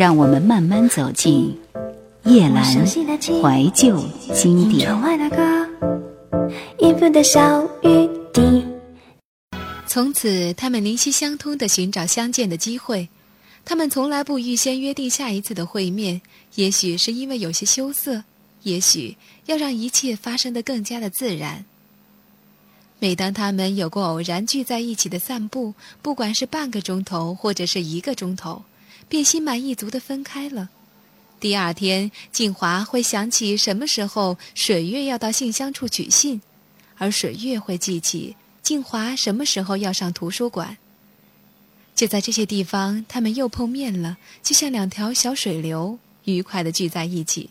让我们慢慢走进夜阑怀旧经典。从此，他们灵犀相通的寻找相见的机会。他们从来不预先约定下一次的会面，也许是因为有些羞涩，也许要让一切发生的更加的自然。每当他们有过偶然聚在一起的散步，不管是半个钟头或者是一个钟头，便心满意足的分开了。第二天，静华会想起什么时候水月要到信箱处取信，而水月会记起静华什么时候要上图书馆。就在这些地方，他们又碰面了，就像两条小水流，愉快的聚在一起。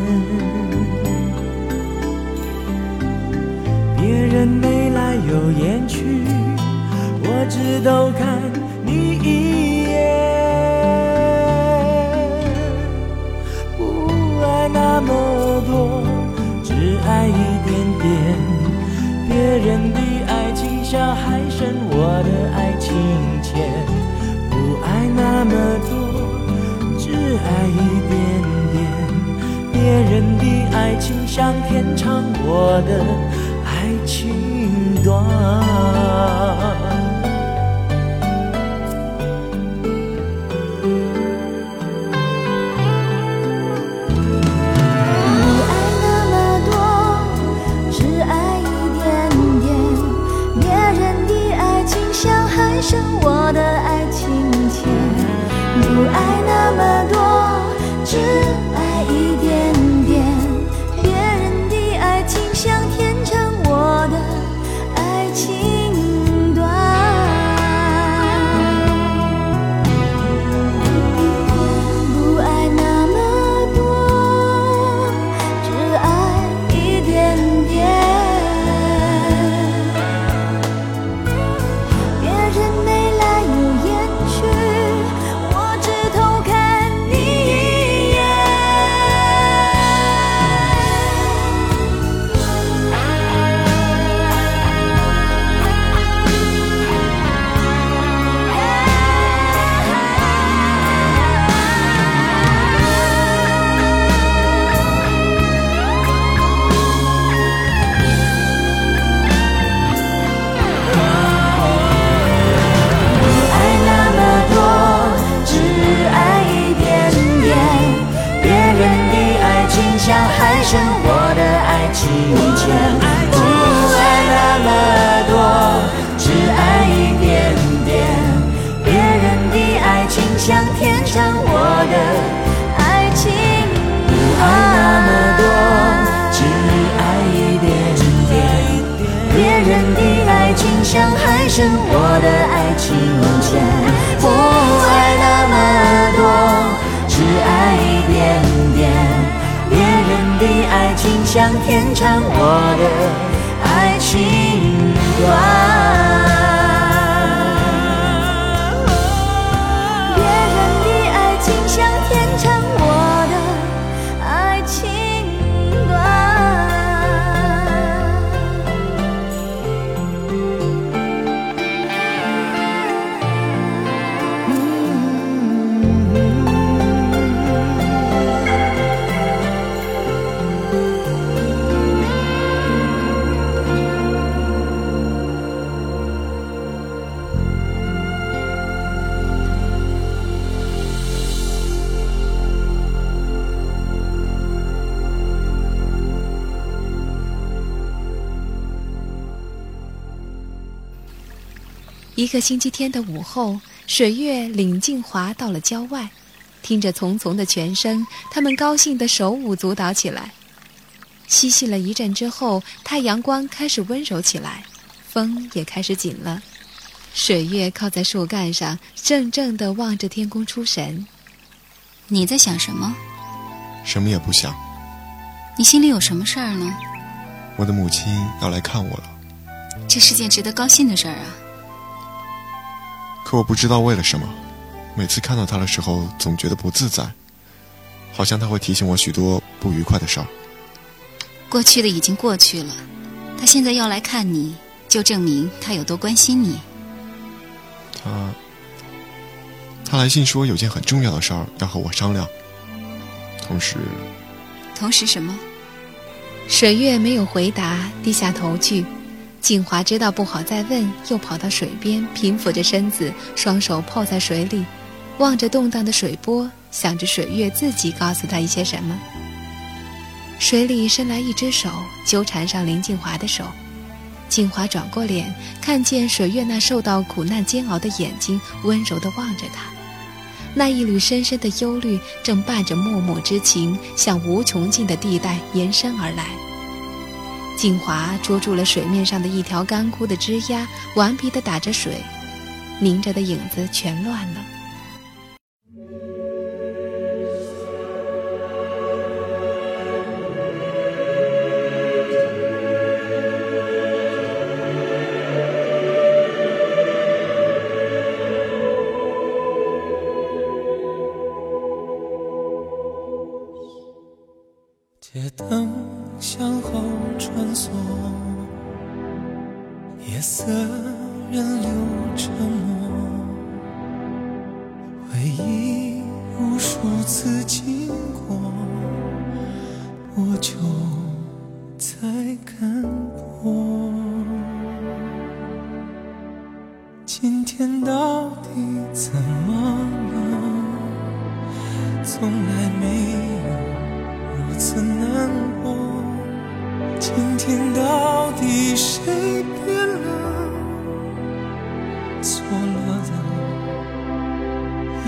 眉来又眼去，我只都看你一眼。不爱那么多，只爱一点点。别人的爱情像还剩我的爱情浅。不爱那么多，只爱一点点。别人的爱情像天长，我的。断，不爱那么多，只爱一点点。别人的爱情像还剩我的爱情钱。不爱那么多，只想天长，我的一个星期天的午后，水月领静华到了郊外，听着淙淙的泉声，他们高兴的手舞足蹈起来。嬉戏了一阵之后，太阳光开始温柔起来，风也开始紧了。水月靠在树干上，怔怔地望着天空出神。你在想什么？什么也不想。你心里有什么事儿呢？我的母亲要来看我了。这是件值得高兴的事儿啊。可我不知道为了什么，每次看到他的时候，总觉得不自在，好像他会提醒我许多不愉快的事儿。过去的已经过去了，他现在要来看你，就证明他有多关心你。他，他来信说有件很重要的事儿要和我商量，同时，同时什么？水月没有回答，低下头去。静华知道不好再问，又跑到水边，平伏着身子，双手泡在水里，望着动荡的水波，想着水月自己告诉他一些什么。水里伸来一只手，纠缠上林静华的手。静华转过脸，看见水月那受到苦难煎熬的眼睛，温柔地望着他。那一缕深深的忧虑，正伴着脉脉之情，向无穷尽的地带延伸而来。静华捉住了水面上的一条干枯的枝丫，顽皮地打着水，凝着的影子全乱了。街灯向后穿梭，夜色人流沉默，回忆无数次经过，多久才看破？今天到底怎么了？从来没有。如此，今天到底谁变了？错了的，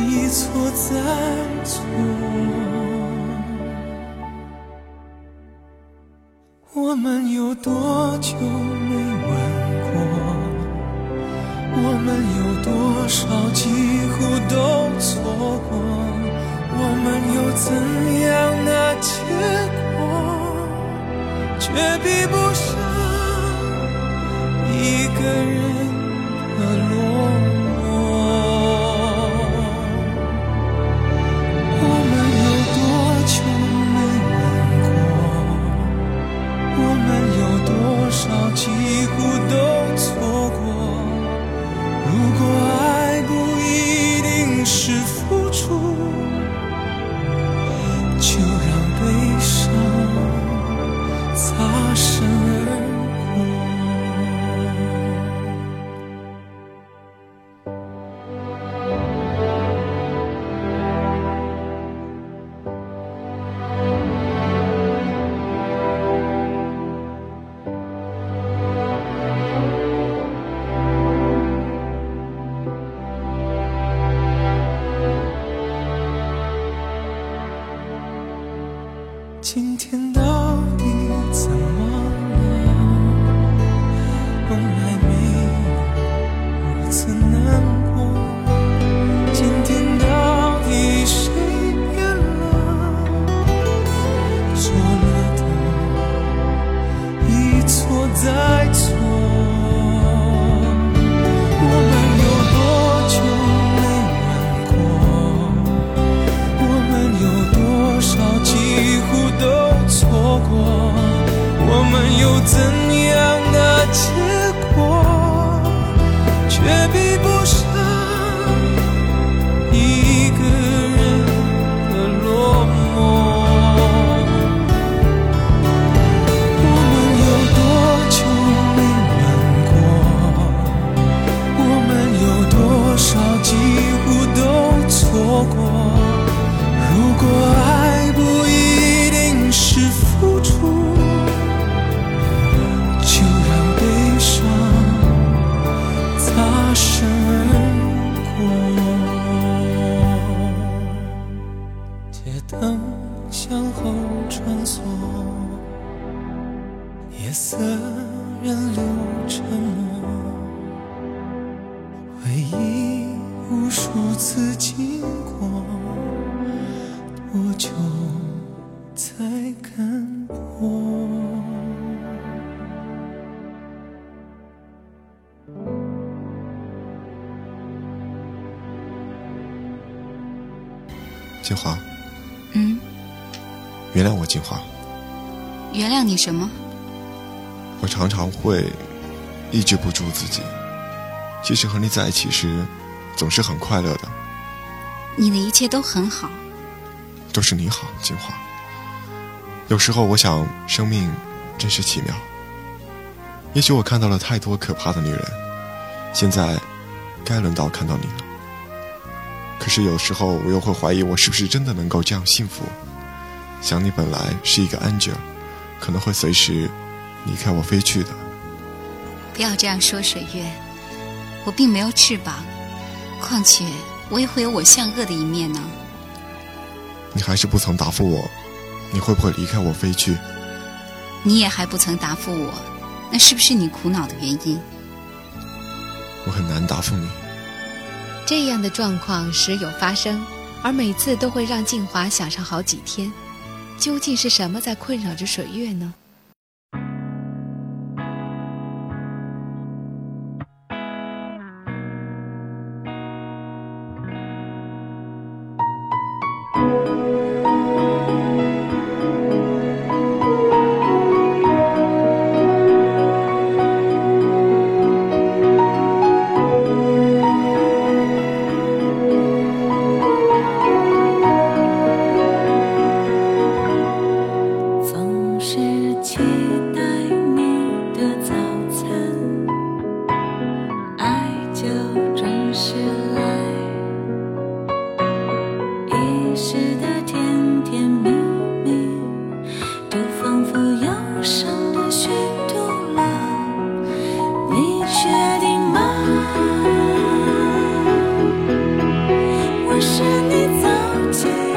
一错再错。我们有多久没吻过？我们有多少几乎都错过？我们又怎样却比不上一个人。有金华，嗯，原谅我，金华。原谅你什么？我常常会抑制不住自己。其实和你在一起时，总是很快乐的。你的一切都很好，都是你好，金华。有时候我想，生命真是奇妙。也许我看到了太多可怕的女人，现在该轮到看到你了。可是有时候我又会怀疑，我是不是真的能够这样幸福？想你本来是一个 angel，可能会随时离开我飞去的。不要这样说，水月。我并没有翅膀，况且我也会有我向恶的一面呢。你还是不曾答复我，你会不会离开我飞去？你也还不曾答复我，那是不是你苦恼的原因？我很难答复你。这样的状况时有发生，而每次都会让静华想上好几天。究竟是什么在困扰着水月呢？好的人。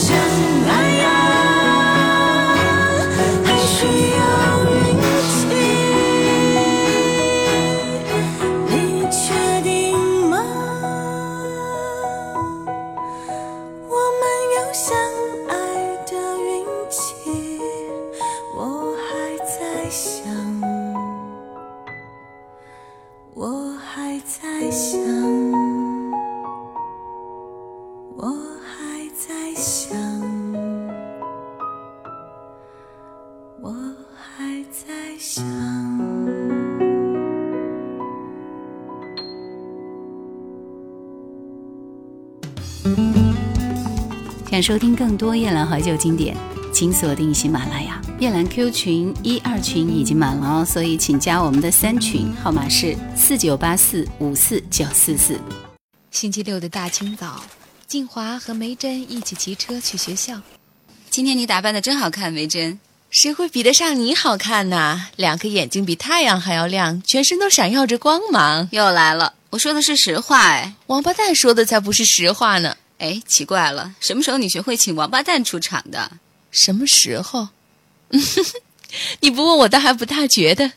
相爱呀。想收听更多夜兰怀旧经典，请锁定喜马拉雅。夜兰 Q 群一二群已经满了哦，所以请加我们的三群，号码是四九八四五四九四四。星期六的大清早，静华和梅珍一起骑车去学校。今天你打扮的真好看，梅珍。谁会比得上你好看呢？两个眼睛比太阳还要亮，全身都闪耀着光芒。又来了，我说的是实话哎。王八蛋说的才不是实话呢。哎，奇怪了，什么时候你学会请王八蛋出场的？什么时候？你不问我倒还不大觉得，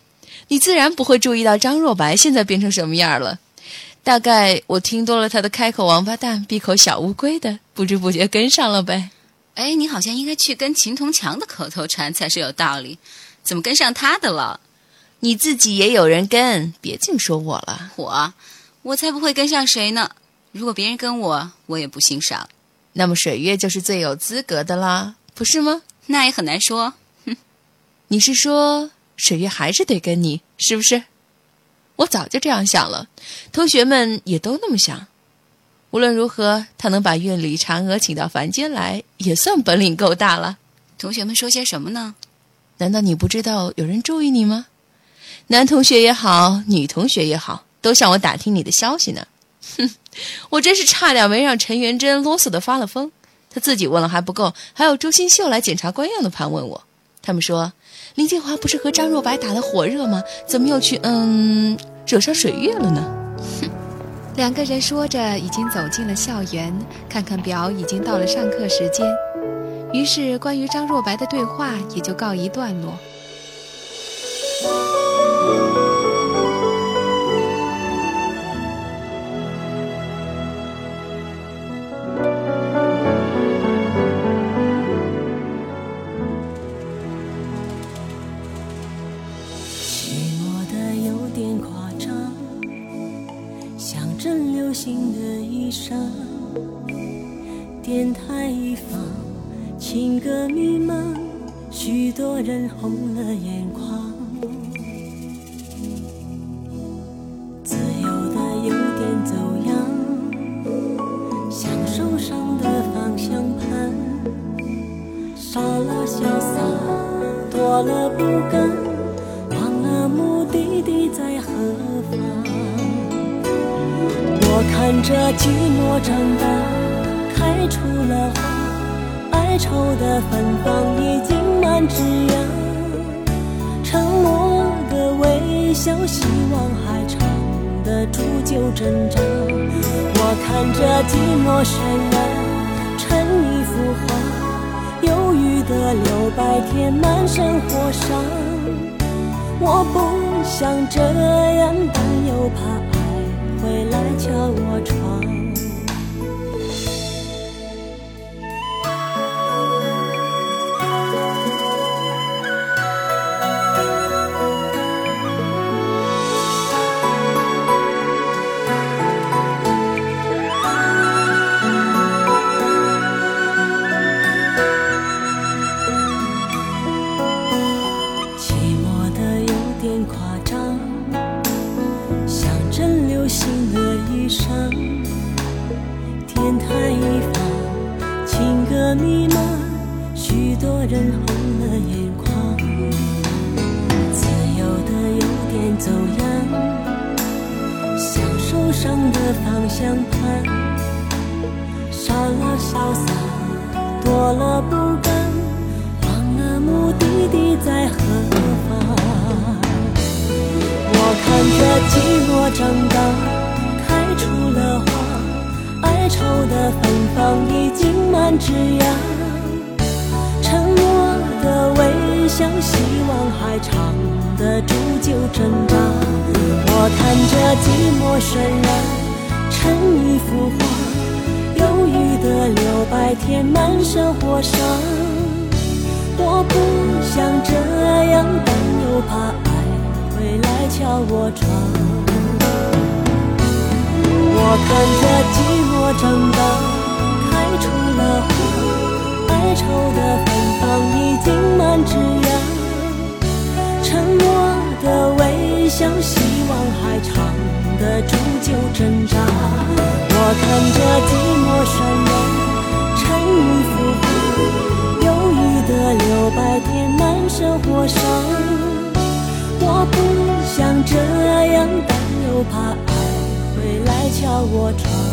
你自然不会注意到张若白现在变成什么样了。大概我听多了他的“开口王八蛋，闭口小乌龟”的，不知不觉跟上了呗。哎，你好像应该去跟秦同强的口头禅才是有道理，怎么跟上他的了？你自己也有人跟，别净说我了。我，我才不会跟上谁呢。如果别人跟我，我也不欣赏。那么水月就是最有资格的啦，不是吗？那也很难说。哼，你是说水月还是得跟你，是不是？我早就这样想了，同学们也都那么想。无论如何，他能把院里嫦娥请到凡间来，也算本领够大了。同学们说些什么呢？难道你不知道有人注意你吗？男同学也好，女同学也好，都向我打听你的消息呢。哼，我真是差点没让陈元贞啰嗦的发了疯。他自己问了还不够，还有周新秀来检察官样的盘问我。他们说林静华不是和张若白打得火热吗？怎么又去嗯惹上水月了呢？哼，两个人说着，已经走进了校园。看看表，已经到了上课时间。于是关于张若白的对话也就告一段落。有点夸张，像阵流行的衣裳电台一放，情歌迷茫，许多人红了眼眶。自由的有点走样，像受伤的方向盘，少了潇洒，多了不甘，花，哀愁的芬芳已经满枝桠。沉默的微笑，希望还藏得住就挣扎。我看着寂寞渲染成一幅画，忧郁的留白填满生活伤。我不想这样，但又怕爱会来敲我窗。愁的芬芳已经满枝桠。沉默的微笑，希望还藏得住就挣扎。我看着寂寞渲染成一幅画，忧郁的留白填满生活伤。我不想这样，但又怕爱会来敲我窗。我看着寂寞长大，开出了花，哀愁的芬芳。已经满枝桠，沉默的微笑，希望还藏得住就挣扎。我看着寂寞渲染成一幅画，忧郁的留白填满生活伤。我不想这样，但又怕来敲我窗。